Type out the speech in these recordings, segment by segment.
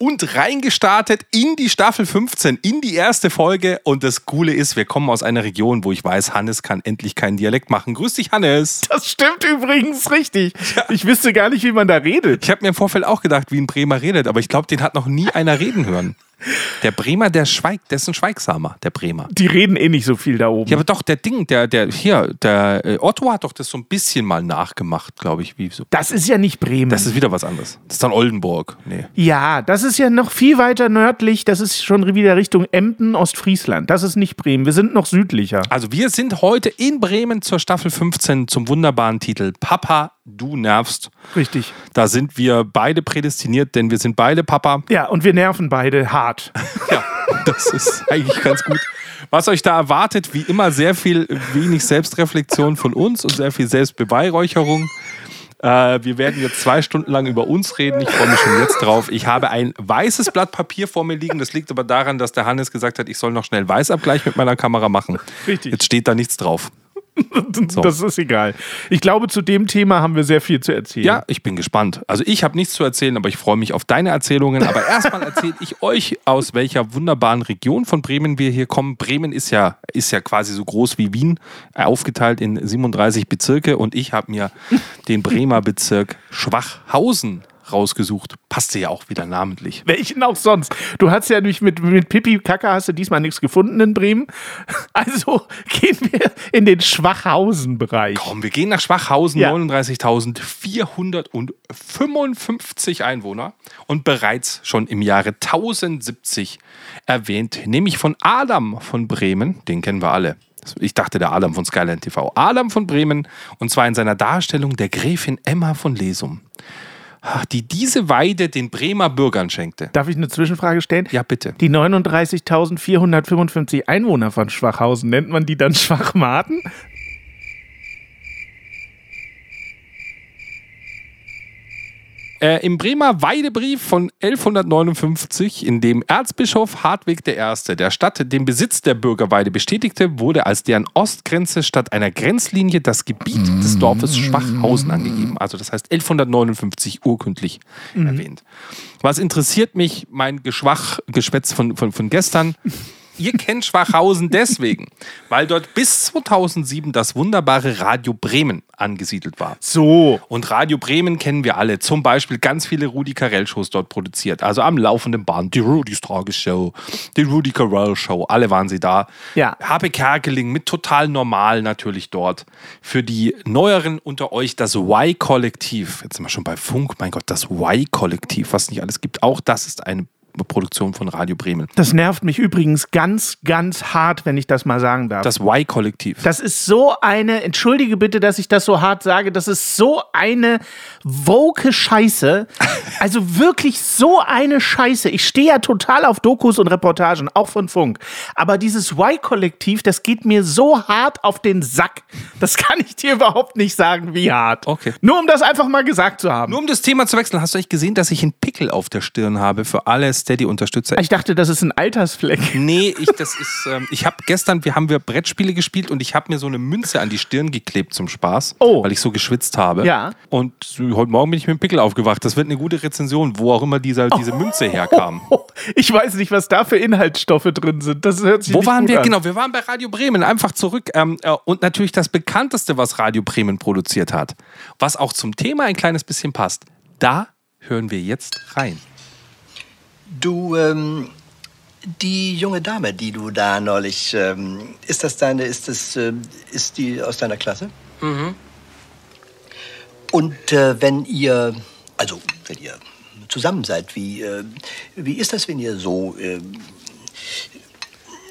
Und reingestartet in die Staffel 15, in die erste Folge. Und das Coole ist, wir kommen aus einer Region, wo ich weiß, Hannes kann endlich keinen Dialekt machen. Grüß dich, Hannes. Das stimmt übrigens richtig. Ja. Ich wüsste gar nicht, wie man da redet. Ich habe mir im Vorfeld auch gedacht, wie ein Bremer redet, aber ich glaube, den hat noch nie einer reden hören. Der Bremer, der schweigt, der ist ein Schweigsamer, der Bremer. Die reden eh nicht so viel da oben. Ja, aber doch, der Ding, der, der, hier, der äh, Otto hat doch das so ein bisschen mal nachgemacht, glaube ich. Wie so. Das ist ja nicht Bremen. Das ist wieder was anderes. Das ist dann Oldenburg. Nee. Ja, das ist ja noch viel weiter nördlich. Das ist schon wieder Richtung Emden, Ostfriesland. Das ist nicht Bremen. Wir sind noch südlicher. Also wir sind heute in Bremen zur Staffel 15 zum wunderbaren Titel Papa du nervst. Richtig. Da sind wir beide prädestiniert, denn wir sind beide Papa. Ja, und wir nerven beide hart. ja, das ist eigentlich ganz gut. Was euch da erwartet, wie immer sehr viel wenig Selbstreflexion von uns und sehr viel Selbstbeweihräucherung. Äh, wir werden jetzt zwei Stunden lang über uns reden. Ich freue mich schon jetzt drauf. Ich habe ein weißes Blatt Papier vor mir liegen. Das liegt aber daran, dass der Hannes gesagt hat, ich soll noch schnell Weißabgleich mit meiner Kamera machen. Richtig. Jetzt steht da nichts drauf. So. Das ist egal. Ich glaube, zu dem Thema haben wir sehr viel zu erzählen. Ja, ich bin gespannt. Also ich habe nichts zu erzählen, aber ich freue mich auf deine Erzählungen. Aber erstmal erzähle ich euch, aus welcher wunderbaren Region von Bremen wir hier kommen. Bremen ist ja, ist ja quasi so groß wie Wien, aufgeteilt in 37 Bezirke. Und ich habe mir den Bremer Bezirk Schwachhausen rausgesucht. Passte ja auch wieder namentlich. Welchen auch sonst? Du hast ja nicht mit, mit Pipi Kaka hast du diesmal nichts gefunden in Bremen. Also gehen wir in den Schwachhausen-Bereich. Komm, wir gehen nach Schwachhausen, ja. 39.455 Einwohner und bereits schon im Jahre 1070 erwähnt, nämlich von Adam von Bremen, den kennen wir alle. Ich dachte, der Adam von Skyline TV. Adam von Bremen, und zwar in seiner Darstellung der Gräfin Emma von Lesum die diese Weide den Bremer Bürgern schenkte. Darf ich eine Zwischenfrage stellen? Ja, bitte. Die 39.455 Einwohner von Schwachhausen, nennt man die dann Schwachmaten? Äh, Im Bremer Weidebrief von 1159, in dem Erzbischof Hartwig I. der Stadt den Besitz der Bürgerweide bestätigte, wurde als deren Ostgrenze statt einer Grenzlinie das Gebiet des Dorfes Schwachhausen angegeben. Also das heißt 1159 urkundlich mhm. erwähnt. Was interessiert mich, mein Geschwach-Geschwätz von, von, von gestern? Ihr kennt Schwachhausen deswegen, weil dort bis 2007 das wunderbare Radio Bremen angesiedelt war. So. Und Radio Bremen kennen wir alle. Zum Beispiel ganz viele Rudi Carell-Shows dort produziert. Also am laufenden Band. Die Rudis Tagesschau, die Rudi Carell-Show. Alle waren sie da. Ja. Habe Kerkeling mit total normal natürlich dort. Für die Neueren unter euch das Y-Kollektiv. Jetzt sind wir schon bei Funk. Mein Gott, das Y-Kollektiv, was nicht alles gibt. Auch das ist eine Produktion von Radio Bremen. Das nervt mich übrigens ganz, ganz hart, wenn ich das mal sagen darf. Das Y-Kollektiv. Das ist so eine, entschuldige bitte, dass ich das so hart sage, das ist so eine woke Scheiße. Also wirklich so eine Scheiße. Ich stehe ja total auf Dokus und Reportagen, auch von Funk. Aber dieses Y-Kollektiv, das geht mir so hart auf den Sack. Das kann ich dir überhaupt nicht sagen, wie hart. Okay. Nur um das einfach mal gesagt zu haben. Nur um das Thema zu wechseln, hast du eigentlich gesehen, dass ich einen Pickel auf der Stirn habe für alles Steady-Unterstützer. Ich dachte, das ist ein Altersfleck. Nee, ich, das ist, ähm, ich habe gestern, wir haben wir Brettspiele gespielt und ich habe mir so eine Münze an die Stirn geklebt zum Spaß, oh. weil ich so geschwitzt habe. Ja. Und heute Morgen bin ich mit dem Pickel aufgewacht. Das wird eine gute Rezension, wo auch immer dieser, diese Münze herkam. Ich weiß nicht, was da für Inhaltsstoffe drin sind. Das hört sich Wo waren wir? An. Genau, wir waren bei Radio Bremen. Einfach zurück. Ähm, äh, und natürlich das bekannteste, was Radio Bremen produziert hat, was auch zum Thema ein kleines bisschen passt. Da hören wir jetzt rein. Du, ähm, die junge Dame, die du da neulich, ähm, ist das deine, ist das, äh, ist die aus deiner Klasse? Mhm. Und äh, wenn ihr, also wenn ihr zusammen seid, wie, äh, wie ist das, wenn ihr so, äh,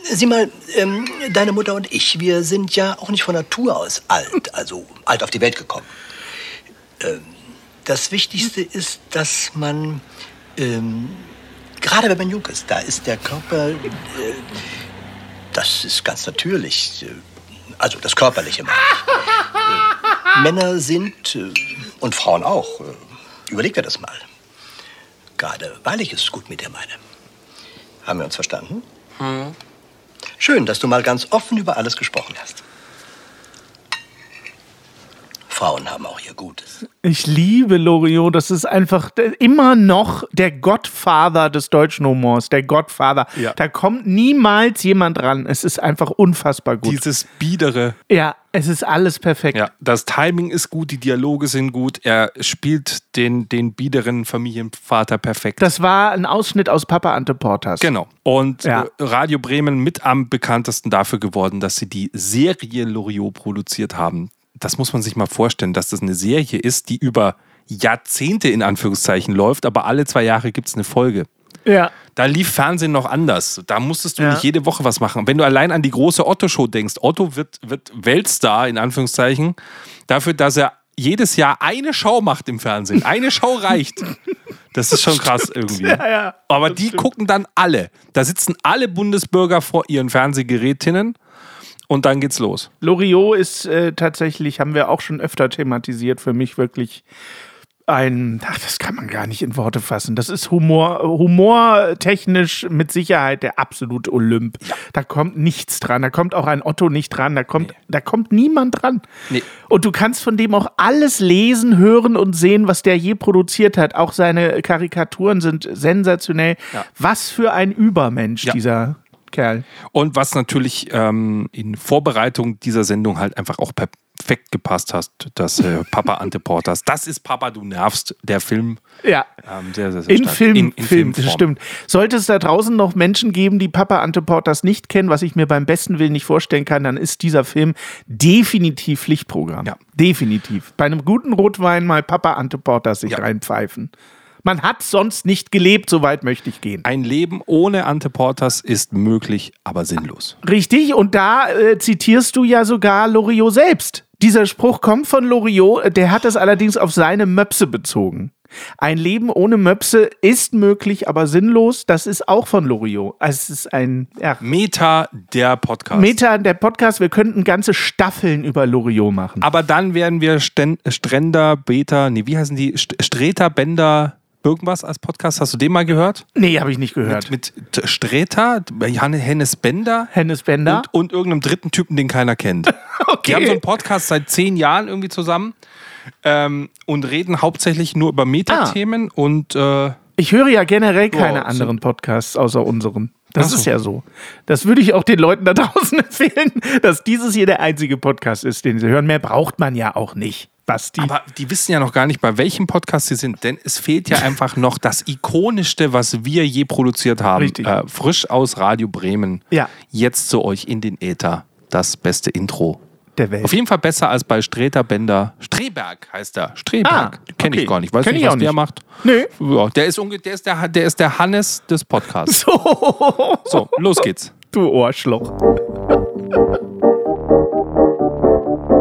sieh mal, ähm, deine Mutter und ich, wir sind ja auch nicht von Natur aus alt, also alt auf die Welt gekommen. Ähm, das Wichtigste ist, dass man, ähm, gerade wenn man jung ist, da ist der Körper, äh, das ist ganz natürlich, äh, also das Körperliche. Äh, Männer sind, äh, und Frauen auch, äh, überleg dir das mal. Gerade weil ich es gut mit dir meine. Haben wir uns verstanden? Schön, dass du mal ganz offen über alles gesprochen hast. Frauen haben auch ihr Gutes. Ich liebe Loriot. Das ist einfach immer noch der Gottvater des deutschen Humors. Der Gottvater. Ja. Da kommt niemals jemand ran. Es ist einfach unfassbar gut. Dieses Biedere. ja, es ist alles perfekt. Ja, das Timing ist gut, die Dialoge sind gut. Er spielt den, den biederen Familienvater perfekt. Das war ein Ausschnitt aus Papa Ante Portas. Genau. Und Ja. äh, Radio Bremen mit am bekanntesten dafür geworden, dass sie die Serie Loriot produziert haben. Das muss man sich mal vorstellen, dass das eine Serie ist, die über Jahrzehnte in Anführungszeichen läuft, aber alle zwei Jahre gibt es eine Folge. Ja. Da lief Fernsehen noch anders. Da musstest du Ja. nicht jede Woche was machen. Wenn du allein an die große Otto-Show denkst, Otto wird, wird Weltstar in Anführungszeichen, dafür, dass er jedes Jahr eine Show macht im Fernsehen. Eine Show reicht. Das ist schon krass irgendwie. ja, Aber die gucken dann alle. Da sitzen alle Bundesbürger vor ihren Fernsehgerätinnen und dann geht's los. Loriot ist äh, tatsächlich, haben wir auch schon öfter thematisiert, für mich wirklich ein, ach, das kann man gar nicht in Worte fassen. Das ist Humor, humortechnisch mit Sicherheit der absolute Olymp. Da kommt nichts dran. Da kommt auch ein Otto nicht dran. Da kommt, da kommt niemand dran. Nee. Und du kannst von dem auch alles lesen, hören und sehen, was der je produziert hat. Auch seine Karikaturen sind sensationell. Ja. Was für ein Übermensch, Ja. dieser Kerl. Und was natürlich ähm, in Vorbereitung dieser Sendung halt einfach auch perfekt gepasst hat, das äh, Papa Ante Portas. Das ist Papa, du nervst, der Film. Ja. Ähm, sehr, sehr, sehr In stark. Film, In, in Film, das Filmform. stimmt. Sollte es da draußen noch Menschen geben, die Papa Ante Portas nicht kennen, was ich mir beim besten Willen nicht vorstellen kann, dann ist dieser Film definitiv Pflichtprogramm. Ja. Definitiv. Bei einem guten Rotwein mal Papa Ante Portas sich Ja. reinpfeifen. Man hat sonst nicht gelebt, so weit möchte ich gehen. Ein Leben ohne Ante Portas ist möglich, aber sinnlos. Richtig, und da äh, zitierst du ja sogar Loriot selbst. Dieser Spruch kommt von Loriot, der hat es allerdings auf seine Möpse bezogen. Ein Leben ohne Möpse ist möglich, aber sinnlos. Das ist auch von Loriot. Es ist ein ja, Meta, der Podcast. Meta, der Podcast. Wir könnten ganze Staffeln über Loriot machen. Aber dann werden wir Sten Stränder, Beta, nee, wie heißen die? St Streter, Bender, irgendwas als Podcast. Hast du den mal gehört? Nee, habe ich nicht gehört. Mit T- Streter, Hennes Bender Hennes Bender. und, und irgendeinem dritten Typen, den keiner kennt. Die haben so einen Podcast seit zehn Jahren irgendwie zusammen ähm, und reden hauptsächlich nur über Metathemen und äh, Ich höre ja generell keine so- anderen Podcasts außer unseren. Das so. ist ja so. Das würde ich auch den Leuten da draußen empfehlen, dass dieses hier der einzige Podcast ist, den sie hören. Mehr braucht man ja auch nicht. Basti. Aber die wissen ja noch gar nicht, bei welchem Podcast sie sind, denn es fehlt ja einfach noch das ikonischste, was wir je produziert haben. Richtig. Äh, frisch aus Radio Bremen. Ja. Jetzt zu euch in den Äther. Das beste Intro. der Welt. Auf jeden Fall besser als bei Streter Bender. Streberg heißt er. Streberg. Ah, Kenne okay. ich gar nicht. Weiß Kenn nicht, ich was der nicht. macht. Nö. Ja, der, ist unge der, ist der, der ist der Hannes des Podcasts. So, So, los geht's. du Ohrschloch.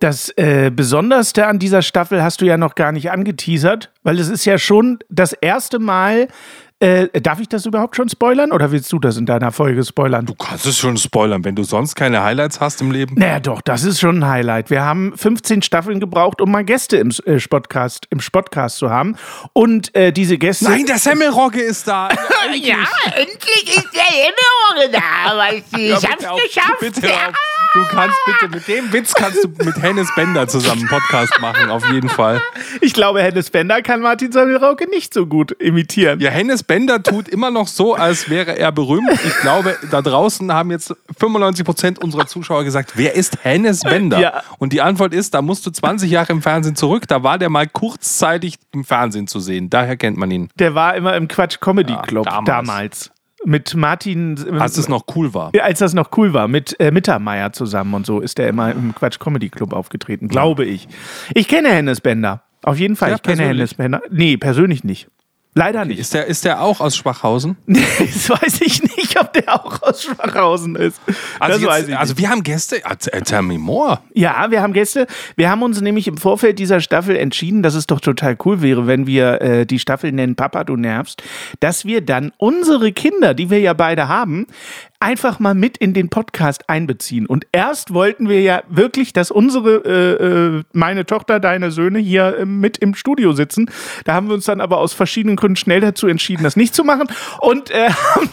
Das äh, Besonderste an dieser Staffel hast du ja noch gar nicht angeteasert, weil es ist ja schon das erste Mal. Äh, darf ich das überhaupt schon spoilern oder willst du das in deiner Folge spoilern? Du kannst es schon spoilern, wenn du sonst keine Highlights hast im Leben. Naja, doch, das ist schon ein Highlight. Wir haben 15 Staffeln gebraucht, um mal Gäste im äh, Spotcast, im Spotcast zu haben. Und äh, diese Gäste. Nein, der Semmelrogge ist da. Ja, endlich ist der Erinnerung da, weißt du. Ich Ja, hab's auf- geschafft. bitte ja. auf. Du kannst bitte, mit dem Witz kannst du mit Hennes Bender zusammen einen Podcast machen, auf jeden Fall. Ich glaube, Hennes Bender kann Martin Semmelrauke nicht so gut imitieren. Ja, Hennes Bender tut immer noch so, als wäre er berühmt. Ich glaube, da draußen haben jetzt 95% unserer Zuschauer gesagt, wer ist Hennes Bender? Ja. Und die Antwort ist, da musst du 20 Jahre im Fernsehen zurück, da war der mal kurzzeitig im Fernsehen zu sehen. Daher kennt man ihn. Der war immer im Quatsch Comedy Ja, Club damals. damals. Mit Martin. Als es noch cool war. Als das noch cool war, mit äh, Mittermeier zusammen und so ist er immer im Quatsch Comedy Club aufgetreten, glaube ich. Ich kenne Hennes Bender. Auf jeden Fall, Ja, ich kenne? Hennes Bender. Nee, persönlich nicht. Leider nicht. Ist der, ist der auch aus Schwachhausen? Das weiß ich nicht, ob der auch aus Schwachhausen ist. Also, das jetzt, weiß ich also nicht. wir haben Gäste. Erzähl tell me more. Ja, wir haben Gäste. Wir haben uns nämlich im Vorfeld dieser Staffel entschieden, dass es doch total cool wäre, wenn wir äh, die Staffel nennen Papa, du nervst, dass wir dann unsere Kinder, die wir ja beide haben, einfach mal mit in den Podcast einbeziehen. Und erst wollten wir ja wirklich, dass unsere, äh, äh, meine Tochter, deine Söhne hier äh, mit im Studio sitzen. Da haben wir uns dann aber aus verschiedenen Gründen schnell dazu entschieden, das nicht zu machen und äh, haben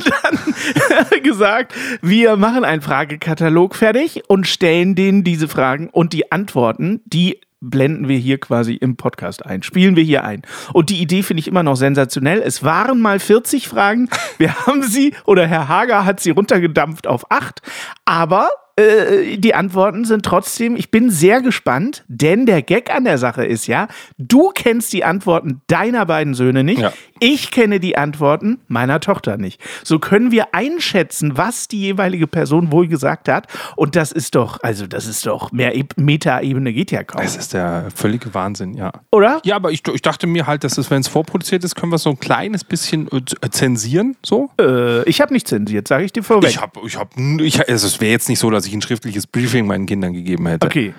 dann gesagt, wir machen einen Fragekatalog fertig und stellen denen diese Fragen und die Antworten, die blenden wir hier quasi im Podcast ein, spielen wir hier ein. Und die Idee finde ich immer noch sensationell. Es waren mal 40 Fragen, wir haben sie, oder Herr Hager hat sie runtergedampft auf 8, aber äh, die Antworten sind trotzdem, ich bin sehr gespannt, denn der Gag an der Sache ist ja, du kennst die Antworten deiner beiden Söhne nicht, Ja. ich kenne die Antworten meiner Tochter nicht. So können wir einschätzen, was die jeweilige Person wohl gesagt hat. Und das ist doch, also das ist doch, mehr E- Meta-Ebene geht ja kaum. Es ist der völlige Wahnsinn, ja. Oder? Ja, aber ich, ich dachte mir halt, dass es, wenn es vorproduziert ist, können wir es so ein kleines bisschen äh, zensieren, so. Äh, ich habe nicht zensiert, sage ich dir vorweg. Ich habe, ich habe, also es wäre jetzt nicht so, dass ich ein schriftliches Briefing meinen Kindern gegeben hätte. okay.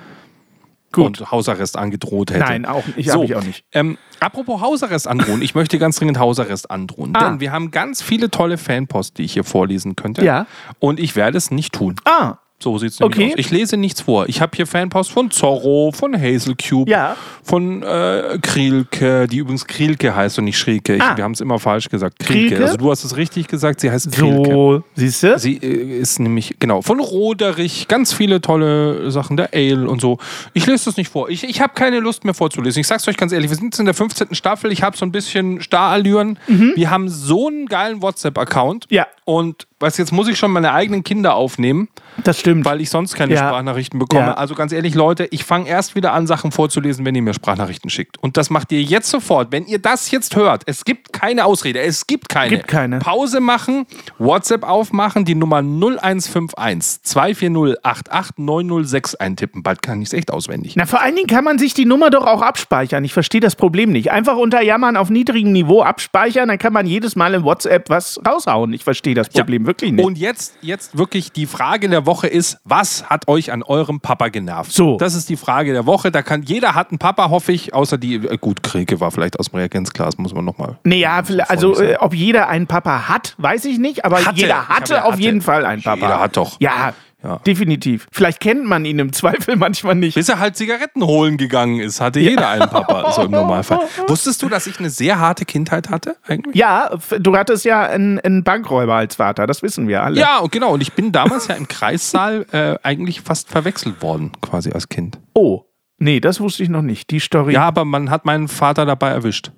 Gut. Und Hausarrest angedroht hätte. Nein, auch ich hab ich auch nicht. Ähm, apropos Hausarrest androhen, ich möchte ganz dringend Hausarrest androhen, Ah. denn wir haben ganz viele tolle Fanpost, die ich hier vorlesen könnte. Ja. Und ich werde es nicht tun. Ah, So sieht es nämlich Okay. aus. Ich lese nichts vor. Ich habe hier Fanpost von Zorro, von Hazel Cube, Ja. von äh, Krielke, die übrigens Krielke heißt und nicht Schrielke. Ich, Ah. Wir haben es immer falsch gesagt. Krielke. Krielke? Also du hast es richtig gesagt, sie heißt Krielke. so, siehst du? Sie äh, ist nämlich, genau, von Roderich, ganz viele tolle Sachen, der Ale und so. Ich lese das nicht vor. Ich, ich habe keine Lust mehr vorzulesen. Ich sag's euch ganz ehrlich, wir sind jetzt in der 15. Staffel. Ich habe so ein bisschen Starallüren. Wir haben so einen geilen WhatsApp-Account. Ja. Und was jetzt muss ich schon meine eigenen Kinder aufnehmen, Das stimmt. weil ich sonst keine Ja. Sprachnachrichten bekomme. Ja. Also ganz ehrlich, Leute, ich fange erst wieder an, Sachen vorzulesen, wenn ihr mir Sprachnachrichten schickt. Und das macht ihr jetzt sofort. Wenn ihr das jetzt hört, es gibt keine Ausrede, es gibt keine. Gibt keine. Pause machen, WhatsApp aufmachen, die Nummer 0151 240 889006 eintippen. Bald kann ich es echt auswendig. Na, vor allen Dingen kann man sich die Nummer doch auch abspeichern. Ich verstehe das Problem nicht. Einfach unter Jammern auf niedrigem Niveau abspeichern, dann kann man jedes Mal im WhatsApp was raushauen. Ich verstehe das Problem wirklich nicht. Und jetzt, jetzt wirklich die Frage der Woche ist, was hat euch an eurem Papa genervt? So. Das ist die Frage der Woche. Da kann, jeder hat einen Papa, hoffe ich, außer die, äh, gut, Kriege war vielleicht aus dem Reagenzglas, muss man nochmal. Nee, ja, vielleicht- also äh, ob jeder einen Papa hat, weiß ich nicht, aber Hatte. jeder hatte ja auf hatte. jeden Fall einen Papa. Jeder hat doch. Ja, Ja. definitiv. Vielleicht kennt man ihn im Zweifel manchmal nicht. Bis er halt Zigaretten holen gegangen ist, hatte jeder einen Papa, so im Normalfall. Wusstest du, dass ich eine sehr harte Kindheit hatte eigentlich? Ja, du hattest ja einen, einen Bankräuber als Vater, das wissen wir alle. Ja, und genau. Und ich bin damals ja im Kreissaal äh, eigentlich fast verwechselt worden, quasi als Kind. Oh, nee, das wusste ich noch nicht. Die Story. Ja, aber man hat meinen Vater dabei erwischt.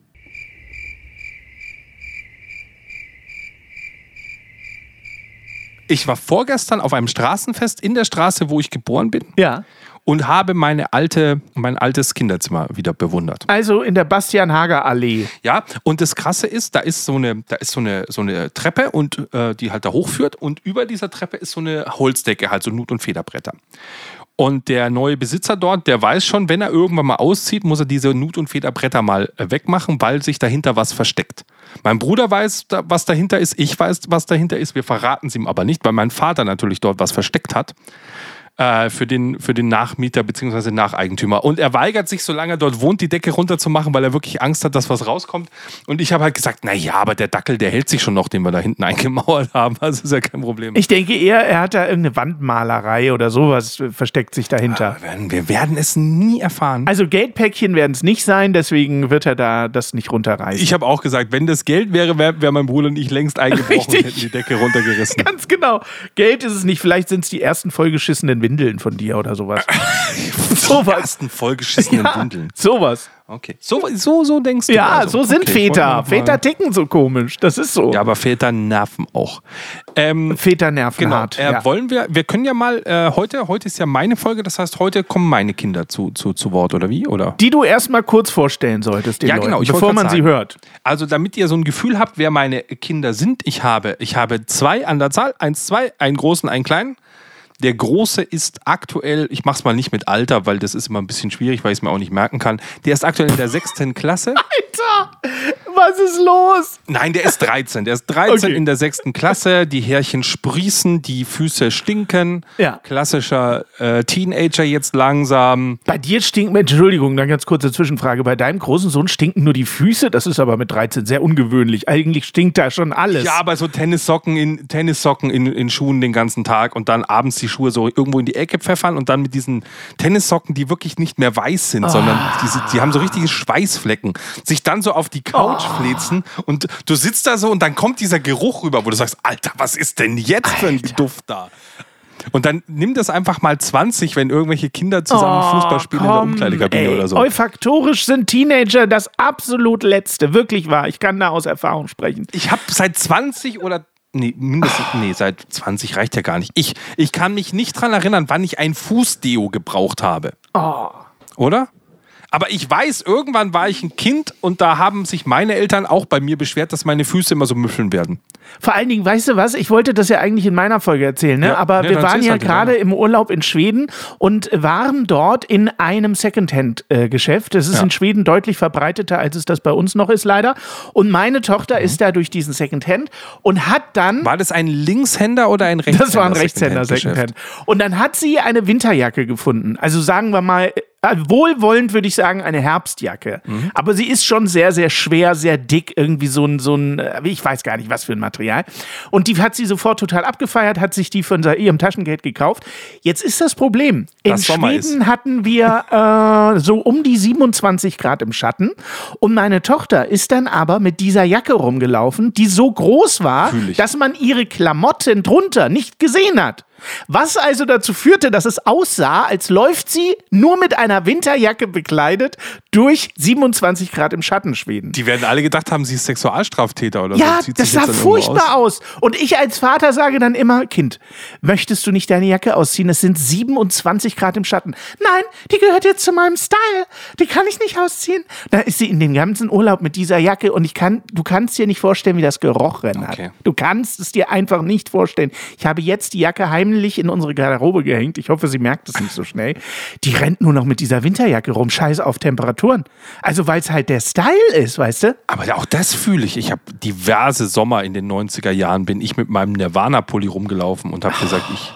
Ich war vorgestern auf einem Straßenfest in der Straße, wo ich geboren bin ja. und habe meine alte, mein altes Kinderzimmer wieder bewundert. Also in der Bastian-Hager-Allee. Ja, und das Krasse ist, da ist so eine, da ist so eine, so eine Treppe und äh, die halt da hochführt und über dieser Treppe ist so eine Holzdecke, halt so Nut- und Federbretter. Und der neue Besitzer dort, der weiß schon, wenn er irgendwann mal auszieht, muss er diese Nut- und Federbretter mal äh, wegmachen, weil sich dahinter was versteckt. Mein Bruder weiß, was dahinter ist, ich weiß, was dahinter ist, wir verraten es ihm aber nicht, weil mein Vater natürlich dort was versteckt hat äh, für, den, für den Nachmieter bzw. Nacheigentümer. Und er weigert sich, solange er dort wohnt, die Decke runterzumachen, weil er wirklich Angst hat, dass was rauskommt. Und ich habe halt gesagt, naja, aber der Dackel, der hält sich schon noch, den wir da hinten eingemauert haben. Das ist ja kein Problem. Ich denke eher, er hat da irgendeine Wandmalerei oder sowas äh, versteckt sich dahinter. wir, werden, wir werden es nie erfahren. Also Geldpäckchen werden es nicht sein, deswegen wird er da das nicht runterreißen. Ich habe auch gesagt, wenn das Geld wäre, wäre wär mein Bruder und ich längst eingebrochen und Richtig. hätten die Decke runtergerissen. Ganz genau. Geld ist es nicht. Vielleicht sind es die ersten vollgeschissenen Windeln von dir oder sowas. sowas. ersten vollgeschissenen Ja, Windeln. sowas. Okay. So, so, so denkst du. Ja, also. so sind Okay, Väter. Väter ticken so komisch. Das ist so. Ja, aber Väter nerven auch. Ähm, Väter nerven Genau. hart. Äh, ja. Wollen wir, wir können ja mal, äh, heute, heute ist ja meine Folge, das heißt, heute kommen meine Kinder zu, zu, zu Wort, oder wie? Oder? Die du erstmal kurz vorstellen solltest, den Ja, Leuten, genau, ich bevor man grad sie sagen. hört. Also, damit ihr so ein Gefühl habt, wer meine Kinder sind, ich habe, ich habe zwei an der Zahl, eins, zwei, einen großen, einen kleinen. Der Große ist aktuell, ich mache es mal nicht mit Alter, weil das ist immer ein bisschen schwierig, weil ich es mir auch nicht merken kann. Der ist aktuell in der sechsten Klasse. Alter, was ist los? Nein, der ist 13. Der ist 13 Okay. in der sechsten Klasse. Die Härchen sprießen, die Füße stinken. Ja. Klassischer äh, Teenager jetzt langsam. Bei dir stinken, Entschuldigung, dann ganz kurze Zwischenfrage. Bei deinem großen Sohn stinken nur die Füße. Das ist aber mit 13 sehr ungewöhnlich. Eigentlich stinkt da schon alles. Ja, aber so Tennissocken in Tennissocken in, in Schuhen den ganzen Tag und dann abends die Schuhe so irgendwo in die Ecke pfeffern und dann mit diesen Tennissocken, die wirklich nicht mehr weiß sind, sondern diese, die haben so richtige Schweißflecken, sich dann so auf die Couch fläzen und du sitzt da so und dann kommt dieser Geruch rüber, wo du sagst, Alter, was ist denn jetzt für ein Duft da? Und dann nimm das einfach mal 20, wenn irgendwelche Kinder zusammen Fußball spielen in der Oh, Komm, Umkleidekabine ey, oder so. Olfaktorisch sind Teenager das absolut Letzte. Wirklich wahr. Ich kann da aus Erfahrung sprechen. Ich habe seit 20 oder nee, mindestens nee, seit 20 reicht ja gar nicht. Ich, ich kann mich nicht dran erinnern, wann ich ein Fußdeo gebraucht habe. Oder? Aber ich weiß, irgendwann war ich ein Kind und da haben sich meine Eltern auch bei mir beschwert, dass meine Füße immer so müffeln werden. Vor allen Dingen, weißt du was? Ich wollte das ja eigentlich in meiner Folge erzählen, ne? Ja, aber ne, wir waren ja halt gerade im Urlaub in Schweden und waren dort in einem Secondhand-Geschäft. Das ist Ja. in Schweden deutlich verbreiteter, als es das bei uns noch ist, leider. Und meine Tochter Mhm. ist da durch diesen Secondhand und hat dann. War das ein Linkshänder oder ein Rechtshänder? Das war ein Rechtshänder Secondhand-Geschäft? Secondhand. Und dann hat sie eine Winterjacke gefunden. Also sagen wir mal, wohlwollend würde ich sagen, eine Herbstjacke. Mhm. Aber sie ist schon sehr, sehr schwer, sehr dick, irgendwie so ein, so ein, äh, ich weiß gar nicht, was für ein Material. Und die hat sie sofort total abgefeiert, hat sich die von ihrem Taschengeld gekauft. Jetzt ist das Problem. In Sommer Schweden hatten wir äh, so um die 27 Grad im Schatten. Und meine Tochter ist dann aber mit dieser Jacke rumgelaufen, die so groß war, dass man ihre Klamotten drunter nicht gesehen hat. Was also dazu führte, dass es aussah, als läuft sie nur mit einer Winterjacke bekleidet durch 27 Grad im Schatten Schweden. Die werden alle gedacht haben, sie ist Sexualstraftäter oder Ja, so. Zieht das sah furchtbar aus. Und ich als Vater sage dann immer, Kind, möchtest du nicht deine Jacke ausziehen? Es sind 27 Grad im Schatten. Nein, die gehört jetzt zu meinem Style. Die kann ich nicht ausziehen. Da ist sie in den ganzen Urlaub mit dieser Jacke und ich kann, du kannst dir nicht vorstellen, wie das gerochen Okay. hat. Du kannst es dir einfach nicht vorstellen. Ich habe jetzt die Jacke heimlich in unsere Garderobe gehängt. Ich hoffe, sie merkt es nicht so schnell. Die rennt nur noch mit dieser Winterjacke rum. Scheiß auf Temperaturen. Also, weil es halt der Style ist, weißt du? Aber auch das fühle ich. Ich habe diverse Sommer in den 90er Jahren bin ich mit meinem Nirvana-Pulli rumgelaufen und habe gesagt, ich,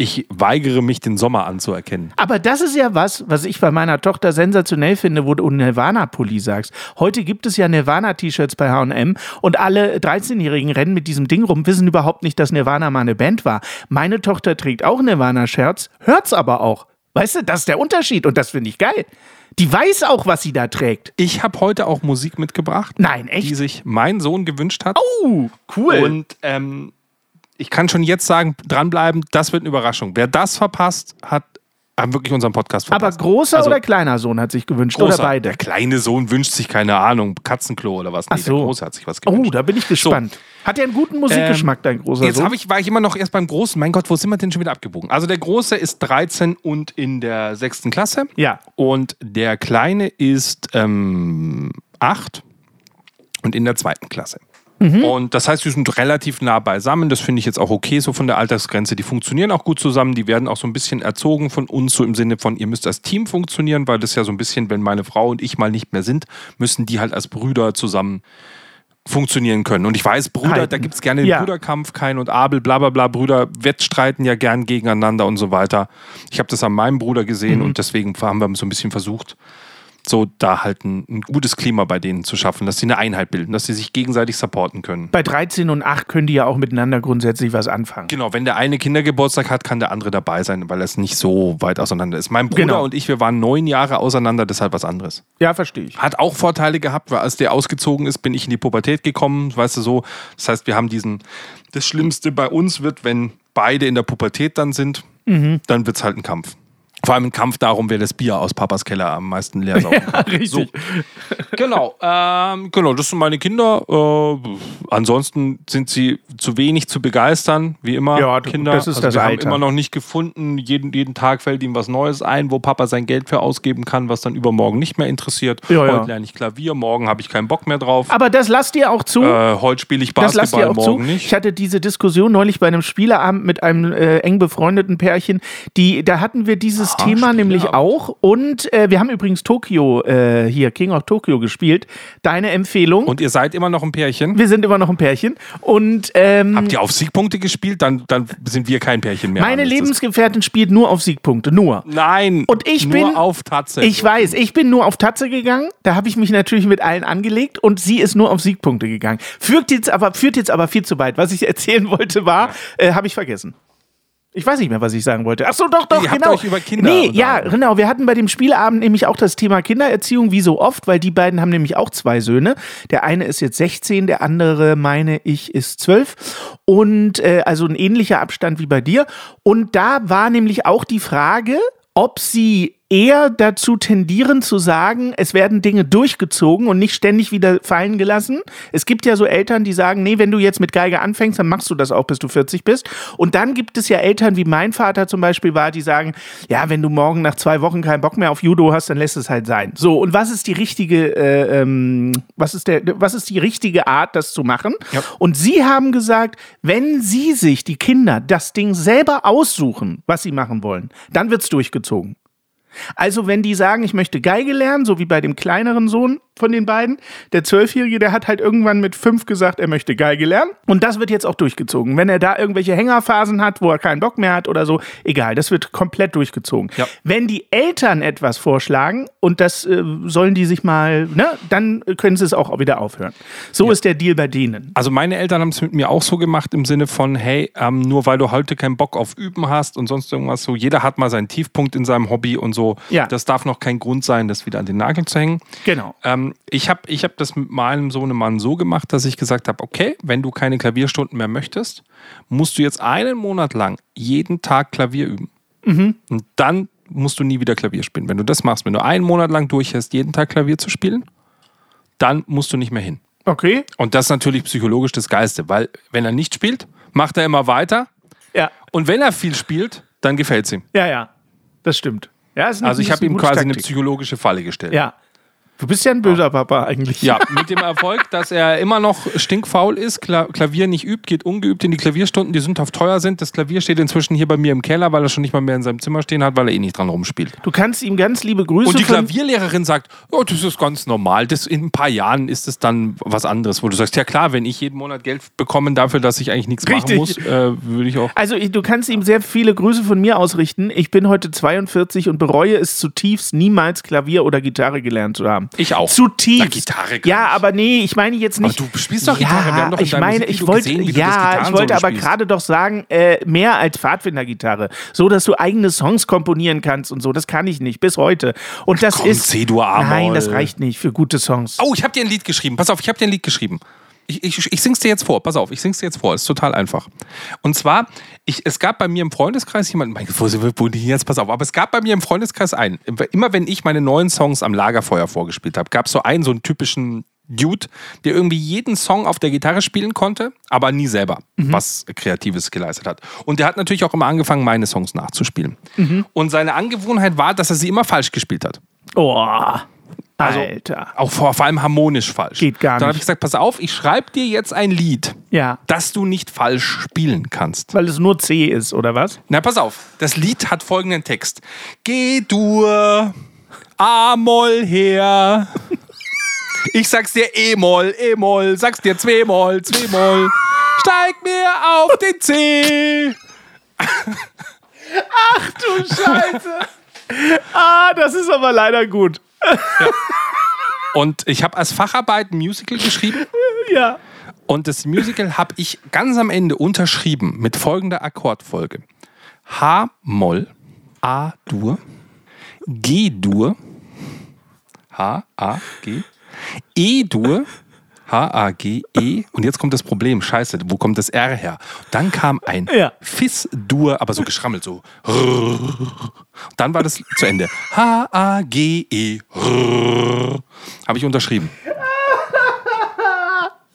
ich weigere mich, den Sommer anzuerkennen. Aber das ist ja was, was ich bei meiner Tochter sensationell finde, wo du Nirvana-Pulli sagst. Heute gibt es ja Nirvana-T-Shirts bei H&M und alle 13-Jährigen rennen mit diesem Ding rum, wissen überhaupt nicht, dass Nirvana mal eine Band war. Meine Tochter trägt auch Nirvana-Shirts, hört's aber auch. Weißt du, das ist der Unterschied und das finde ich geil. Die weiß auch, was sie da trägt. Ich habe heute auch Musik mitgebracht, Nein, die echt? sich mein Sohn gewünscht hat. Oh, cool. Und ähm, ich kann schon jetzt sagen, dranbleiben, das wird eine Überraschung. Wer das verpasst, hat haben wirklich unseren Podcast aber verpasst. großer Also, oder kleiner Sohn hat sich gewünscht großer. oder beide? Der kleine Sohn wünscht sich, keine Ahnung, Katzenklo oder was. Nee, Ach so. Der Große hat sich was gewünscht. Oh, da bin ich gespannt. Hat er einen guten Musikgeschmack, dein großer Jetzt Sohn? ich, war ich immer noch erst beim Großen. Mein Gott, wo sind wir denn schon wieder abgebogen? Also der Große ist 13 und in der sechsten Klasse. Ja. Und der Kleine ist ähm, 8 und in der zweiten Klasse. Mhm. Und das heißt, die sind relativ nah beisammen. Das finde ich jetzt auch okay, so von der Altersgrenze. Die funktionieren auch gut zusammen. Die werden auch so ein bisschen erzogen von uns, so im Sinne von, ihr müsst als Team funktionieren, weil das ja so ein bisschen, wenn meine Frau und ich mal nicht mehr sind, müssen die halt als Brüder zusammen funktionieren können. Und ich weiß, Brüder, Halten. da gibt es gerne den Ja. Bruderkampf, Kain und Abel, bla bla bla. Brüder wettstreiten ja gern gegeneinander und so weiter. Ich habe das an meinem Bruder gesehen Mhm. und deswegen haben wir so ein bisschen versucht, so da halt ein, ein gutes Klima bei denen zu schaffen, dass sie eine Einheit bilden, dass sie sich gegenseitig supporten können. Bei 13 und 8 können die ja auch miteinander grundsätzlich was anfangen. Genau, wenn der eine Kindergeburtstag hat, kann der andere dabei sein, weil es nicht so weit auseinander ist. Mein Bruder Genau. und ich, wir waren neun Jahre auseinander, deshalb was anderes. Ja, verstehe ich. Hat auch Vorteile gehabt, weil als der ausgezogen ist, bin ich in die Pubertät gekommen, weißt du so. Das heißt, wir haben diesen, das Schlimmste bei uns wird, wenn beide in der Pubertät dann sind. dann wird es halt ein Kampf. Vor allem ein Kampf darum, wer das Bier aus Papas Keller am meisten leer saugen kann. richtig. So. Genau, ähm, genau, das sind meine Kinder. Äh, ansonsten sind sie zu wenig zu begeistern, wie immer. Ja, Kinder. das ist also das wir Alter. haben immer noch nicht gefunden. Jeden, jeden Tag fällt ihm was Neues ein, wo Papa sein Geld für ausgeben kann, was dann übermorgen nicht mehr interessiert. Ja, ja. heute lerne ich Klavier, morgen habe ich keinen Bock mehr drauf. Aber das lasst ihr auch zu. Äh, heute spiele ich das lasst Basketball, ihr auch zu. morgen nicht. Ich hatte diese Diskussion neulich bei einem Spieleabend mit einem äh, eng befreundeten Pärchen. Die, da hatten wir dieses Ah, Thema nämlich Spieleabend. auch. Und äh, wir haben übrigens Tokio äh, hier, King of Tokyo gespielt. Deine Empfehlung. Und ihr seid immer noch ein Pärchen. wir sind immer noch ein Pärchen. Und ähm, Habt ihr auf Siegpunkte gespielt? Dann, dann sind wir kein Pärchen mehr. meine Lebensgefährtin spielt nur auf Siegpunkte. Nur. Nein. Und ich nur bin- auf Tatze. Ich weiß, ich bin nur auf Tatze gegangen. Da habe ich mich natürlich mit allen angelegt und sie ist nur auf Siegpunkte gegangen. Führt jetzt aber, führt jetzt aber viel zu weit. Was ich erzählen wollte, war, äh, habe ich vergessen. Ich weiß nicht mehr, was ich sagen wollte. Ach so, doch, doch, Ihr habt genau. euch über Kinder Nee, ja, genau. Wir hatten bei dem Spieleabend nämlich auch das Thema Kindererziehung, wie so oft, weil die beiden haben nämlich auch zwei Söhne. Der eine ist jetzt 16, der andere, meine ich, ist 12. Und äh, also ein ähnlicher Abstand wie bei dir. Und da war nämlich auch die Frage, ob sie eher dazu tendieren zu sagen, es werden Dinge durchgezogen und nicht ständig wieder fallen gelassen. Es gibt ja so Eltern, die sagen, nee, wenn du jetzt mit Geige anfängst, dann machst du das auch, bis du 40 bist. Und dann gibt es ja Eltern, wie mein Vater zum Beispiel war, die sagen, ja, wenn du morgen nach zwei Wochen keinen Bock mehr auf Judo hast, dann lässt es halt sein. So, und was ist die richtige, äh, ähm, was ist der, was ist die richtige Art, das zu machen? Ja. Und sie haben gesagt, wenn sie sich, die Kinder, das Ding selber aussuchen, was sie machen wollen, dann wird's durchgezogen. Also wenn die sagen, ich möchte Geige lernen, so wie bei dem kleineren Sohn von den beiden, der Zwölfjährige, der hat halt irgendwann mit fünf gesagt, er möchte Geige lernen. Und das wird jetzt auch durchgezogen. Wenn er da irgendwelche Hängerphasen hat, wo er keinen Bock mehr hat oder so, egal, das wird komplett durchgezogen. Ja. Wenn die Eltern etwas vorschlagen und das äh, sollen die sich mal, ne, dann können sie es auch wieder aufhören. So ist der Deal bei denen. Also meine Eltern haben es mit mir auch so gemacht im Sinne von, hey, ähm, nur weil du heute keinen Bock auf Üben hast und sonst irgendwas so, jeder hat mal seinen Tiefpunkt in seinem Hobby und so. Ja. Das darf noch kein Grund sein, das wieder an den Nagel zu hängen. Genau. Ähm, ich habe ich hab das mit meinem Sohnemann so gemacht, dass ich gesagt habe, okay, wenn du keine Klavierstunden mehr möchtest, musst du jetzt einen Monat lang jeden Tag Klavier üben. Mhm. Und dann musst du nie wieder Klavier spielen. Wenn du das machst, wenn du einen Monat lang durchhältst, jeden Tag Klavier zu spielen, dann musst du nicht mehr hin. Okay. Und das ist natürlich psychologisch das Geiste, weil wenn er nicht spielt, macht er immer weiter. Ja, Und wenn er viel spielt, dann gefällt es ihm. ja, ja. Das stimmt. Ja, Also ich habe ihm quasi eine psychologische Falle gestellt. Ja. Du bist ja ein böser Papa eigentlich. Ja, mit dem Erfolg, dass er immer noch stinkfaul ist, Kla Klavier nicht übt, geht ungeübt in die Klavierstunden, die sündhaft teuer sind. Das Klavier steht inzwischen hier bei mir im Keller, weil er schon nicht mal mehr in seinem Zimmer stehen hat, weil er eh nicht dran rumspielt. Du kannst ihm ganz liebe Grüße Und die Klavierlehrerin sagt, oh, das ist ganz normal. Das, in ein paar Jahren ist es dann was anderes, wo du sagst, ja klar, wenn ich jeden Monat Geld bekomme dafür, dass ich eigentlich nichts Richtig. machen muss, äh, würde ich auch. Also du kannst ihm sehr viele Grüße von mir ausrichten. Ich bin heute 42 und bereue es zutiefst, niemals Klavier oder Gitarre gelernt zu haben. Ich auch. Zutiefst. Na, Gitarre Ja, aber nee, ich meine jetzt nicht. Aber du spielst doch ja, Gitarre. Wir haben doch ich meine, ich wollte, gesehen, ja, ich wollte aber gerade doch sagen, äh, mehr als Pfadfindergitarre, so dass du eigene Songs komponieren kannst und so. Das kann ich nicht bis heute. Und das komm, ist. Nein, das reicht nicht für gute Songs. Oh, ich habe dir ein Lied geschrieben. Pass auf, ich habe dir ein Lied geschrieben. Ich, ich, ich sing's dir jetzt vor. Pass auf, ich sing's dir jetzt vor. Ist total einfach. Und zwar, ich, es gab bei mir im Freundeskreis jemanden, mein Gott, wo sind die jetzt? Pass auf, aber es gab bei mir im Freundeskreis einen. Immer wenn ich meine neuen Songs am Lagerfeuer vorgespielt habe, gab es so einen, so einen typischen Dude, der irgendwie jeden Song auf der Gitarre spielen konnte, aber nie selber was Kreatives geleistet hat. Und der hat natürlich auch immer angefangen, meine Songs nachzuspielen. Und seine Angewohnheit war, dass er sie immer falsch gespielt hat. Oh, Also, Alter. Auch vor, vor allem harmonisch falsch. Geht gar Dann habe nicht. ich gesagt, pass auf, ich schreibe dir jetzt ein Lied, Ja, das du nicht falsch spielen kannst. weil es nur C ist, oder was? Na, pass auf, das Lied hat folgenden Text. Geh dur, A-Moll her. Ich sag's dir E-Moll, E-Moll, sag's dir zwei-Moll, zwei-Moll. Steig mir auf den C. Du Scheiße. ah, das ist aber leider gut. Und ich habe als Facharbeit ein Musical geschrieben. Ja. Und das Musical habe ich ganz am Ende unterschrieben mit folgender Akkordfolge: H-Moll, A-Dur, G-Dur, H-A-G, E-Dur, H-A-G-E. Und jetzt kommt das Problem. Scheiße, wo kommt das R her? Dann kam ein Ja. Fis-Dur, aber so geschrammelt, so. Dann war das zu Ende. H-A-G-E. Habe ich unterschrieben.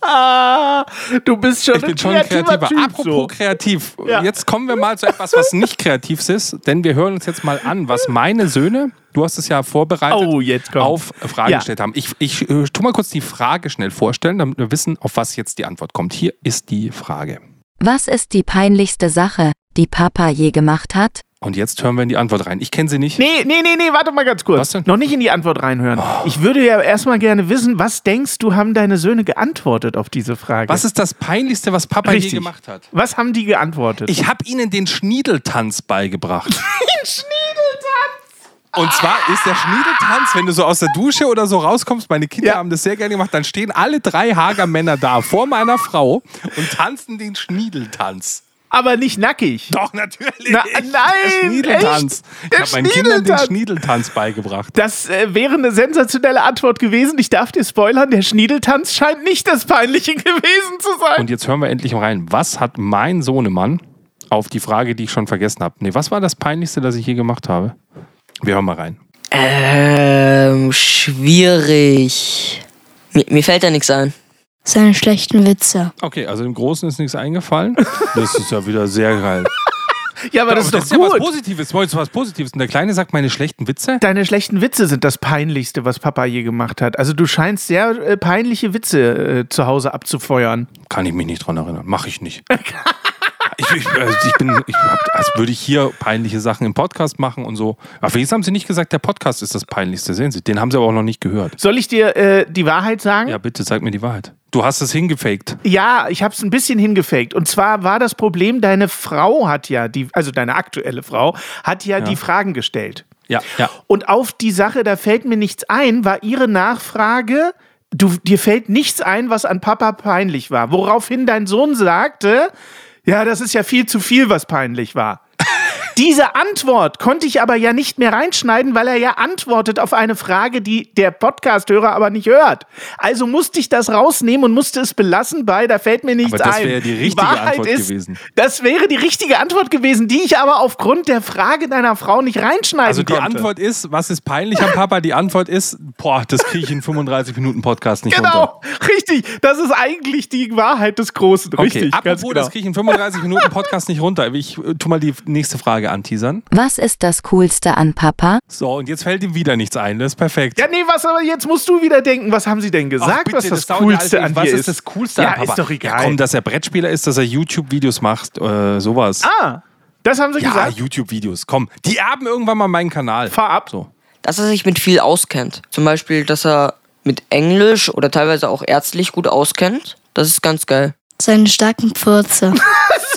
Ah, du bist schon Ich bin schon kreativer. Typ. Apropos so. kreativ. Ja. Jetzt kommen wir mal zu etwas, was nicht kreativ ist, denn wir hören uns jetzt mal an, was meine Söhne, du hast es ja vorbereitet, Oh, auf Fragen Ja. gestellt haben. Ich, ich äh, tu mal kurz die Frage schnell vorstellen, damit wir wissen, auf was jetzt die Antwort kommt. Hier ist die Frage. Was ist die peinlichste Sache, die Papa je gemacht hat? Und jetzt hören wir in die Antwort rein. Ich kenne sie nicht. Nee, nee, nee, nee, warte mal ganz kurz. Was denn? Noch nicht in die Antwort reinhören. Ich würde ja erstmal gerne wissen, was denkst du, haben deine Söhne geantwortet auf diese Frage? Was ist das Peinlichste, was Papa Richtig. je gemacht hat? Was haben die geantwortet? Ich habe ihnen den Schniedeltanz beigebracht. Den Schniedeltanz? Und zwar ist der Schniedeltanz, wenn du so aus der Dusche oder so rauskommst, meine Kinder Ja. haben das sehr gerne gemacht, dann stehen alle drei Hager Männer da vor meiner Frau und tanzen den Schniedeltanz. Aber nicht nackig. Doch, natürlich. Na- Der nein, Schniedeltanz. echt? Der Ich habe meinen Kindern den Schniedeltanz. Schniedeltanz beigebracht. Das äh, wäre eine sensationelle Antwort gewesen. Ich darf dir spoilern, der Schniedeltanz scheint nicht das Peinliche gewesen zu sein. Und jetzt hören wir endlich mal rein. Was hat mein Sohnemann auf die Frage, die ich schon vergessen habe? Nee, was war das Peinlichste, das ich je gemacht habe? Wir hören mal rein. Ähm, schwierig. Mir, mir fällt da nichts ein. Seine schlechten Witze. Okay, also dem Großen ist nichts eingefallen. Das ist ja wieder sehr geil. ja, aber das ist doch ja was gut. Positives. Wolltest du was Positives? Und der Kleine sagt meine schlechten Witze? Deine schlechten Witze sind das Peinlichste, was Papa je gemacht hat. Also du scheinst sehr äh, peinliche Witze äh, zu Hause abzufeuern. Kann ich mich nicht dran erinnern. Mache ich nicht. Ich, ich, also ich bin, ich hab, als würde ich hier peinliche Sachen im Podcast machen und so. Aber wenigstens haben sie nicht gesagt, der Podcast ist das Peinlichste. Sehen Sie, den haben sie aber auch noch nicht gehört. Soll ich dir äh, die Wahrheit sagen? Ja, bitte sag mir die Wahrheit. Du hast es hingefaked. Ja, ich habe es ein bisschen hingefaked. Und zwar war das Problem, deine Frau hat ja, die, also deine aktuelle Frau, hat ja, die Fragen gestellt. Ja, ja. Und auf die Sache, da fällt mir nichts ein, war ihre Nachfrage, du, dir fällt nichts ein, was an Papa peinlich war. Woraufhin dein Sohn sagte, ja, das ist ja viel zu viel, was peinlich war. Diese Antwort konnte ich aber ja nicht mehr reinschneiden, weil er ja antwortet auf eine Frage, die der Podcast-Hörer aber nicht hört. Also musste ich das rausnehmen und musste es belassen bei, da fällt mir nichts Aber das ein. wäre die richtige Wahrheit Antwort ist, gewesen. Das wäre die richtige Antwort gewesen, die ich aber aufgrund der Frage deiner Frau nicht reinschneiden Also die konnte. Antwort ist, was ist peinlich am Papa? Die Antwort ist, boah, das kriege ich in 35 Minuten Podcast nicht runter. Genau, richtig. Das ist eigentlich die Wahrheit des Großen. Okay, Richtig, apropos, genau. das kriege ich in 35 Minuten Podcast nicht runter. Ich äh, tu mal die nächste Frage anteasern. Was ist das Coolste an Papa? So, und jetzt fällt ihm wieder nichts ein. Das ist perfekt. Ja, nee, was aber jetzt musst du wieder denken, was haben sie denn gesagt, Ach, bitte, was das, ja Coolste an dir Was ist? ist das Coolste ja, an Papa? ist doch egal. Ja, komm, dass er Brettspieler ist, dass er YouTube-Videos macht, äh, sowas. ah, das haben sie ja, gesagt. YouTube-Videos. Komm, die erben irgendwann mal meinen Kanal. Fahr ab. So. Dass er sich mit viel auskennt. Zum Beispiel, dass er mit Englisch oder teilweise auch ärztlich gut auskennt. Das ist ganz geil. Seine starken Pfurze.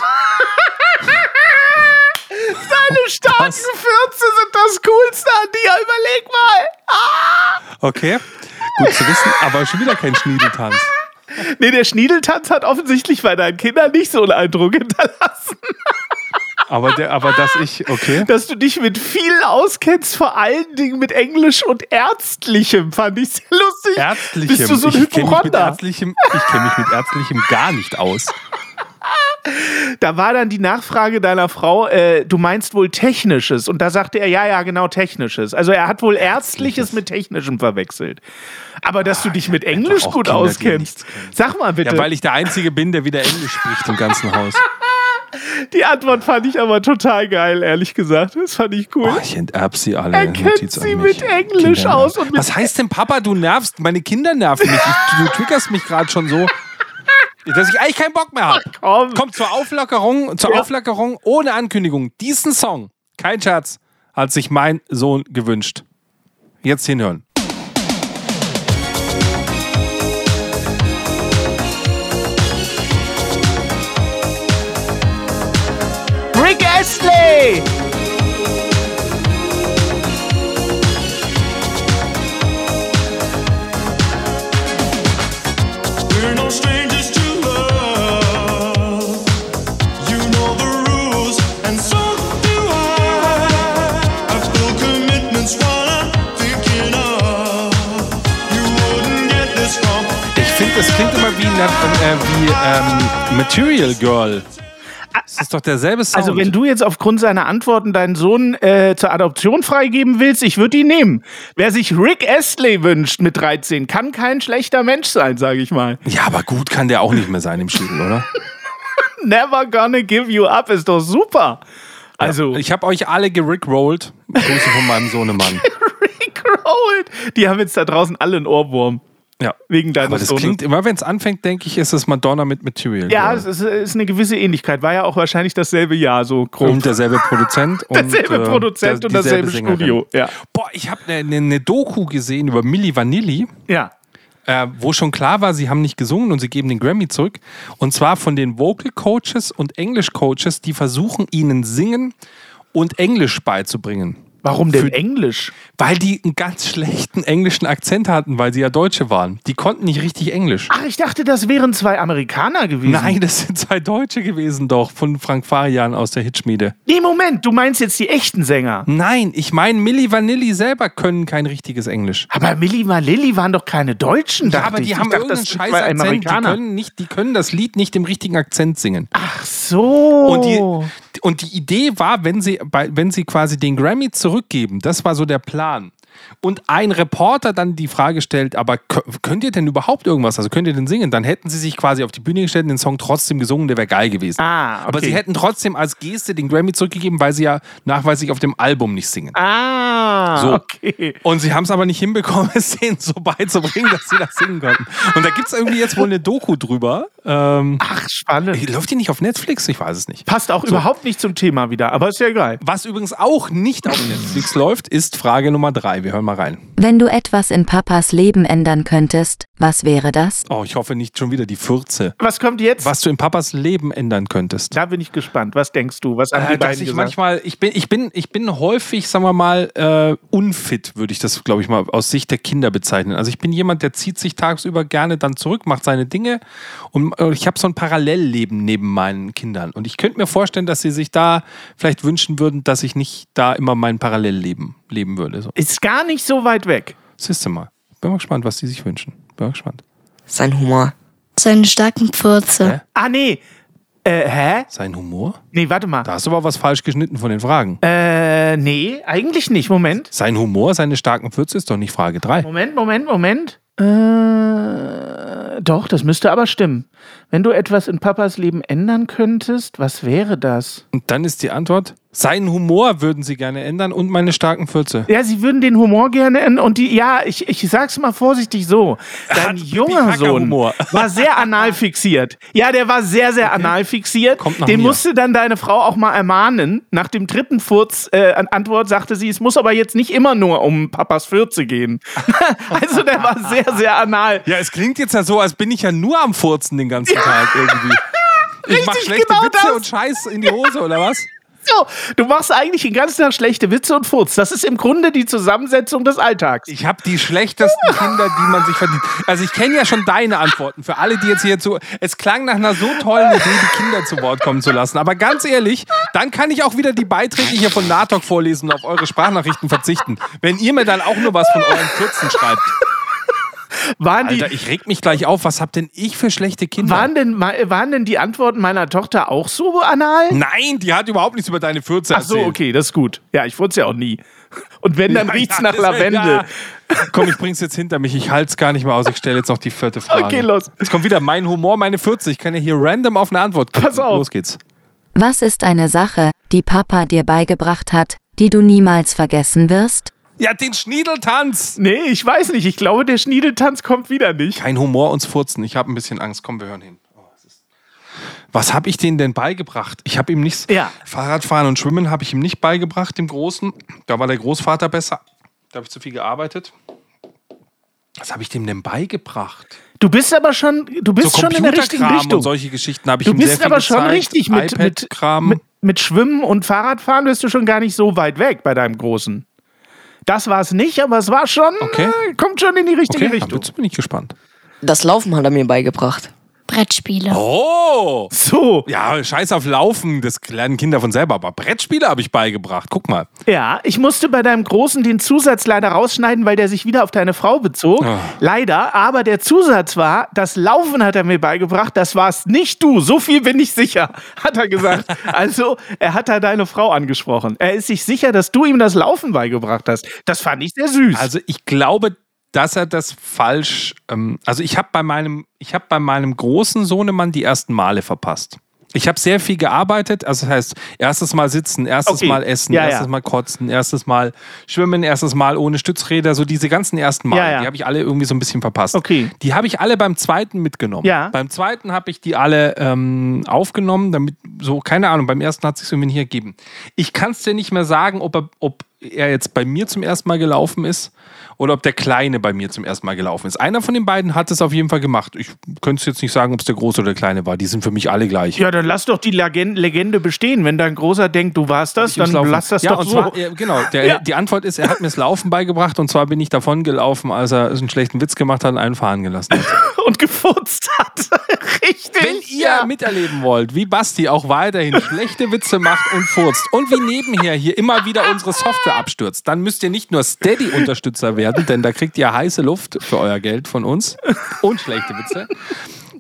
Deine starken Fürze sind das Coolste an dir. Überleg mal. Okay, gut zu wissen, aber schon wieder kein Schniedeltanz. Nee, der Schniedeltanz hat offensichtlich bei deinen Kindern nicht so einen Eindruck hinterlassen, Aber, der, aber dass ich, okay. dass du dich mit viel auskennst, vor allen Dingen mit Englisch und Ärztlichem, fand ich sehr lustig. Ärztlichem. Bist du so ein ich kenne Hypochonder? ärztlichem- ich kenn mich mit Ärztlichem gar nicht aus. Da war dann die Nachfrage deiner Frau, äh, du meinst wohl Technisches. Und da sagte er, ja, ja, genau, Technisches. Also er hat wohl Ärztliches mit Technischem verwechselt. Aber dass du dich mit Englisch gut Kinder, auskennst. Sag mal bitte. Ja, weil ich der Einzige bin, der wieder Englisch spricht im ganzen Haus. die Antwort fand ich aber total geil, ehrlich gesagt. Das fand ich cool. Oh, ich enterb sie alle. Er kennt sie mit Englisch Kinder aus und mit- Was heißt denn, Papa, du nervst? Meine Kinder nerven mich. Ich, du triggerst mich gerade schon so, dass ich eigentlich keinen Bock mehr habe. komm. Kommt zur Auflockerung, zur Ja. Auflockerung ohne Ankündigung. Diesen Song, kein Scherz, hat sich mein Sohn gewünscht. Jetzt hinhören. Ähm, Material Girl. Das ist doch derselbe Sound. Also wenn du jetzt aufgrund seiner Antworten deinen Sohn äh, zur Adoption freigeben willst, ich würde ihn nehmen. Wer sich Rick Astley wünscht mit 13, kann kein schlechter Mensch sein, sage ich mal. ja, aber gut kann der auch nicht mehr sein im Schädel, oder? Never gonna give you up ist doch super. Also Ich habe euch alle gerickrollt. Grüße von meinem Sohnemann. Rick Rolled. Die haben jetzt da draußen alle einen Ohrwurm. Ja. Wegen deines Aber das Sohnes. klingt immer, wenn es anfängt, denke ich, ist es Madonna mit Material. Ja, es ist, es ist eine gewisse Ähnlichkeit. War ja auch wahrscheinlich dasselbe Jahr so grob. Und derselbe Produzent. Und, Derselbe äh, Produzent der- und dasselbe. Studio. Ja. Boah, ich habe eine ne, ne Doku gesehen über Milli Vanilli. ja. äh, wo schon klar war, sie haben nicht gesungen und sie geben den Grammy zurück. Und zwar von den Vocal Coaches und English Coaches, die versuchen, ihnen Singen und Englisch beizubringen. Warum denn Für- Englisch? Weil die einen ganz schlechten englischen Akzent hatten, weil sie ja Deutsche waren. Die konnten nicht richtig Englisch. Ach, ich dachte, das wären zwei Amerikaner gewesen. Nein, das sind zwei Deutsche gewesen doch, von Frank Farian aus der Hitschmiede. Nee, Moment, du meinst jetzt die echten Sänger. Nein, ich meine, Milli Vanilli selber können kein richtiges Englisch. Aber Milli Vanilli waren doch keine Deutschen, Ja, aber die ich. haben ich dachte, irgendeinen scheiß Akzent. Die können, nicht, die können das Lied nicht im richtigen Akzent singen. Ach so. Und die, und die Idee war, wenn sie, wenn sie quasi den Grammy zurückgeben, das war so der Plan. Und ein Reporter dann die Frage stellt, aber kö- könnt ihr denn überhaupt irgendwas? Also könnt ihr denn singen? Dann hätten sie sich quasi auf die Bühne gestellt und den Song trotzdem gesungen, der wäre geil gewesen. Ah, Aber okay. sie hätten trotzdem als Geste den Grammy zurückgegeben, weil sie ja nachweislich auf dem Album nicht singen. ah, So. okay. Und sie haben es aber nicht hinbekommen, es denen so beizubringen, dass sie das singen konnten. Und da gibt es irgendwie jetzt wohl eine Doku drüber. Ähm, Ach, spannend. läuft die nicht auf Netflix? Ich weiß es nicht. Passt auch überhaupt nicht zum Thema wieder, aber ist ja egal. Was übrigens auch nicht auf Netflix läuft, ist Frage Nummer drei. Wir hören mal rein. Wenn du etwas in Papas Leben ändern könntest, was wäre das? Oh, ich hoffe nicht schon wieder die Fürze. Was kommt jetzt? Was du in Papas Leben ändern könntest. Da bin ich gespannt. Was denkst du? Was haben die Äh, dass beiden ich gesagt? manchmal, ich bin, ich bin, ich bin häufig, sagen wir mal, äh, unfit, würde ich das, glaube ich mal, aus Sicht der Kinder bezeichnen. Also ich bin jemand, der zieht sich tagsüber gerne dann zurück, macht seine Dinge und äh, ich habe so ein Parallellleben neben meinen Kindern. Und ich könnte mir vorstellen, dass sie sich da vielleicht wünschen würden, dass ich nicht da immer mein Parallelleben leben würde. So. Ist gar nicht so weit weg. Siehst du mal. Bin mal gespannt, was die sich wünschen. Bin mal gespannt. Sein Humor. Seine starken Pfurze. Hä? Ah, nee. Äh, hä? Sein Humor? Nee, warte mal. Da hast du aber was falsch geschnitten von den Fragen. Äh, nee, eigentlich nicht. Moment. Sein Humor, seine starken Pfütze ist doch nicht Frage 3. Moment, Moment, Moment. Äh, doch, das müsste aber stimmen. Wenn du etwas in Papas Leben ändern könntest, was wäre das? Und dann ist die Antwort, seinen Humor würden sie gerne ändern und meine starken Pfütze. Ja, sie würden den Humor gerne ändern und die, ja, ich, ich sag's mal vorsichtig so. Dein junger Sohn Humor. war sehr anal fixiert. Ja, der war sehr, sehr anal fixiert. Den mir. musste dann deine Frau auch mal ermahnen. Nach dem dritten Furz, äh, An- Antwort sagte sie, es muss aber jetzt nicht immer nur um Papas Fürze gehen. also der war sehr, sehr anal. Ja, es klingt jetzt ja so, als bin ich ja nur am Furzen den ganzen Tag irgendwie. Ich mach schlechte genau Witze das. und Scheiß in die Hose, oder was? So, du machst eigentlich den ganzen Tag schlechte Witze und Furz. Das ist im Grunde die Zusammensetzung des Alltags. Ich habe die schlechtesten Kinder, die man sich verdient. Also ich kenne ja schon deine Antworten. Für alle, die jetzt hier zu... Es klang nach einer so tollen Idee, die Kinder zu Wort kommen zu lassen. Aber ganz ehrlich, dann kann ich auch wieder die Beiträge hier von NATOC vorlesen und auf eure Sprachnachrichten verzichten. Wenn ihr mir dann auch nur was von euren Kürzen schreibt. Waren die, Alter, ich reg mich gleich auf. Was hab denn ich für schlechte Kinder? waren, denn, waren denn die Antworten meiner Tochter auch so anal? Nein, die hat überhaupt nichts über deine Fürze Ach so, erzählt. okay, das ist gut. Ja, ich furze ja auch nie. Und wenn, dann Ja, riecht's ja, nach Lavendel. ja. Komm, ich bring's jetzt hinter mich. Ich halte es gar nicht mehr aus. Ich stelle jetzt noch die vierte Frage. Okay, los. Jetzt kommt wieder mein Humor, meine 40. Ich kann ja hier random auf eine Antwort klicken. Pass auf. Los geht's. Was ist eine Sache, die Papa dir beigebracht hat, die du niemals vergessen wirst? Ja, den Schniedeltanz. Nee, ich weiß nicht. Ich glaube, der Schniedeltanz kommt wieder nicht. Kein Humor uns furzen. Ich habe ein bisschen Angst. Komm, wir hören hin. Oh, Was habe ich denen denn beigebracht? Ich habe ihm nichts. Ja. Fahrradfahren und Schwimmen habe ich ihm nicht beigebracht, dem Großen. Da war der Großvater besser. Da habe ich zu viel gearbeitet. Was habe ich dem denn beigebracht? Du bist aber schon, du bist so schon in der richtigen Richtung. und solche Geschichten habe ich Du ihm sehr bist viel aber schon gezeigt. richtig mit, mit, mit, mit Schwimmen und Fahrradfahren bist du schon gar nicht so weit weg bei deinem Großen. Das war es nicht, aber es war schon, Okay. äh, kommt schon in die richtige okay, Richtung. jetzt bin ich gespannt. Das Laufen hat er mir beigebracht. Brettspiele. Oh! So, Ja, scheiß auf Laufen, das lernen Kinder von selber. Aber Brettspiele habe ich beigebracht. Guck mal. ja, ich musste bei deinem Großen den Zusatz leider rausschneiden, weil der sich wieder auf deine Frau bezog. Ah. Leider, aber der Zusatz war, das Laufen hat er mir beigebracht, das warst nicht du. So viel bin ich sicher, hat er gesagt. Also, er hat da deine Frau angesprochen. Er ist sich sicher, dass du ihm das Laufen beigebracht hast. Das fand ich sehr süß. Also ich glaube, dass er das falsch. Ähm, also ich habe bei meinem, ich habe bei meinem großen Sohnemann die ersten Male verpasst. Ich habe sehr viel gearbeitet, also das heißt, erstes Mal sitzen, erstes Okay. Mal essen, Ja, erstes ja. Mal kotzen, erstes Mal schwimmen, erstes Mal ohne Stützräder, so diese ganzen ersten Male, Ja, die habe ich alle irgendwie so ein bisschen verpasst. Okay. Die habe ich alle beim zweiten mitgenommen. Ja. Beim zweiten habe ich die alle ähm, aufgenommen, damit so, keine Ahnung, beim ersten hat es sich irgendwie nicht ergeben. Ich kann es dir nicht mehr sagen, ob er, ob er jetzt bei mir zum ersten Mal gelaufen ist oder ob der Kleine bei mir zum ersten Mal gelaufen ist. Einer von den beiden hat es auf jeden Fall gemacht. Ich könnte es jetzt nicht sagen, ob es der Große oder der Kleine war. Die sind für mich alle gleich. ja, dann lass doch die Legen- Legende bestehen. Wenn dein Großer denkt, du warst das, Ich dann lass das ja, doch und so. Zwar, äh, genau, der, Ja. die Antwort ist, er hat mir das Laufen beigebracht und zwar bin ich davon gelaufen, als er einen schlechten Witz gemacht hat und einen fahren gelassen hat. und gefurzt hat. Richtig. Wenn ihr ja. miterleben wollt, wie Basti auch weiterhin schlechte Witze macht und furzt und wie nebenher hier immer wieder unsere Software abstürzt, dann müsst ihr nicht nur Steady-Unterstützer werden, denn da kriegt ihr heiße Luft für euer Geld von uns und schlechte Witze.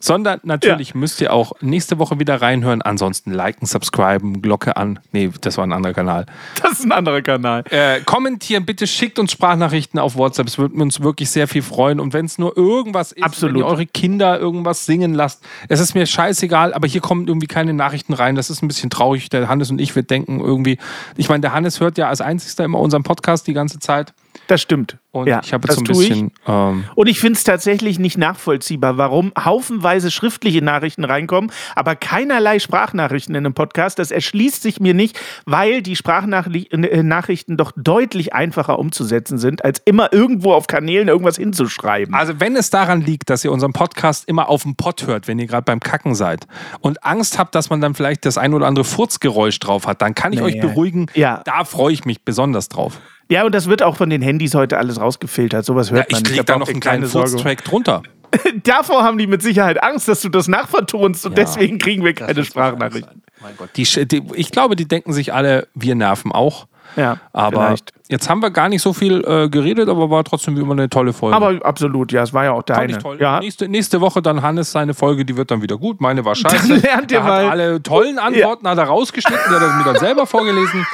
Sondern natürlich müsst ihr auch nächste Woche wieder reinhören. Ansonsten liken, subscriben, Glocke an. Nee, das war ein anderer Kanal. Das ist ein anderer Kanal. Äh, kommentieren, bitte schickt uns Sprachnachrichten auf WhatsApp. Es würde uns wirklich sehr viel freuen. Und wenn es nur irgendwas ist, Absolut. wenn ihr eure Kinder irgendwas singen lasst, es ist mir scheißegal, aber hier kommen irgendwie keine Nachrichten rein. Das ist ein bisschen traurig. Der Hannes und ich, wir denken irgendwie, ich meine, der Hannes hört ja als einzigster immer unseren Podcast die ganze Zeit. Das stimmt. Und ja, ich habe das jetzt so ein bisschen. Ähm, Und ich finde es tatsächlich nicht nachvollziehbar, warum haufenweise schriftliche Nachrichten reinkommen, aber keinerlei Sprachnachrichten in einem Podcast. Das erschließt sich mir nicht, weil die Sprachnachrichten doch deutlich einfacher umzusetzen sind, als immer irgendwo auf Kanälen irgendwas hinzuschreiben. Also wenn es daran liegt, dass ihr unseren Podcast immer auf dem Pott hört, wenn ihr gerade beim Kacken seid und Angst habt, dass man dann vielleicht das ein oder andere Furzgeräusch drauf hat, dann kann ich Nee. euch beruhigen, Ja. da freue ich mich besonders drauf. Ja, und das wird auch von den Handys heute alles rausgefiltert. Sowas hört Ja, man ich nicht. krieg da noch einen kleinen. Furztrack drunter. Davor haben die mit Sicherheit Angst, dass du das nachvertonst und Ja. deswegen kriegen wir keine Sprachnachrichten. Mein Gott. Die, die, ich glaube, die denken sich alle, wir nerven auch. Ja, Aber vielleicht. jetzt haben wir gar nicht so viel äh, geredet, aber war trotzdem wie immer eine tolle Folge. Aber absolut, ja, es war ja auch Fand deine. ich toll. Ja. Nächste, nächste Woche dann Hannes seine Folge, die wird dann wieder gut. Meine war scheiße. Dann lernt ihr er mal- alle tollen Antworten hat er rausgeschnitten, die hat er mir dann selber vorgelesen.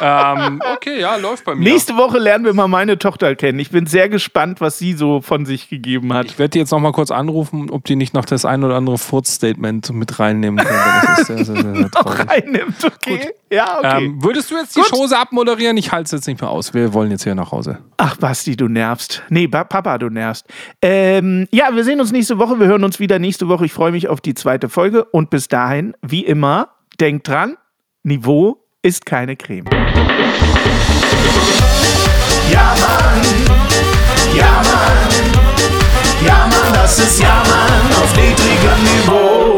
Ähm, okay, ja, läuft bei mir. Nächste Woche lernen wir mal meine Tochter kennen. Ich bin sehr gespannt, was sie so von sich gegeben hat. Ich werde die jetzt noch mal kurz anrufen, ob die nicht noch das ein oder andere Furz-Statement mit reinnehmen können. Das ist sehr, sehr, sehr, sehr Auch traurig. reinnimmt, okay. Ja, okay. Ähm, würdest du jetzt die Gut. Chose abmoderieren? Ich halte es jetzt nicht mehr aus. Wir wollen jetzt hier nach Hause. Ach, Basti, du nervst. Nee, ba Papa, du nervst. Ähm, ja, wir sehen uns nächste Woche. Wir hören uns wieder nächste Woche. Ich freue mich auf die zweite Folge. Und bis dahin, wie immer, denkt dran, Niveau ist keine Creme. Ja, Mann. Ja, Mann. Ja, Mann, das ist Ja, Mann auf niedrigem Niveau.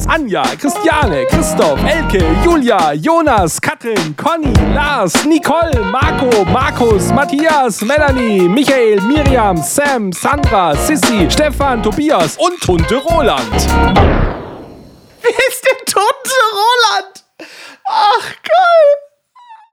Anja, Christiane, Christoph, Elke, Julia, Jonas, Katrin, Conny, Lars, Nicole, Marco, Markus, Matthias, Melanie, Michael, Miriam, Sam, Sandra, Sissy, Stefan, Tobias und Tunte Roland. Wer ist der tote Roland? Ach, geil.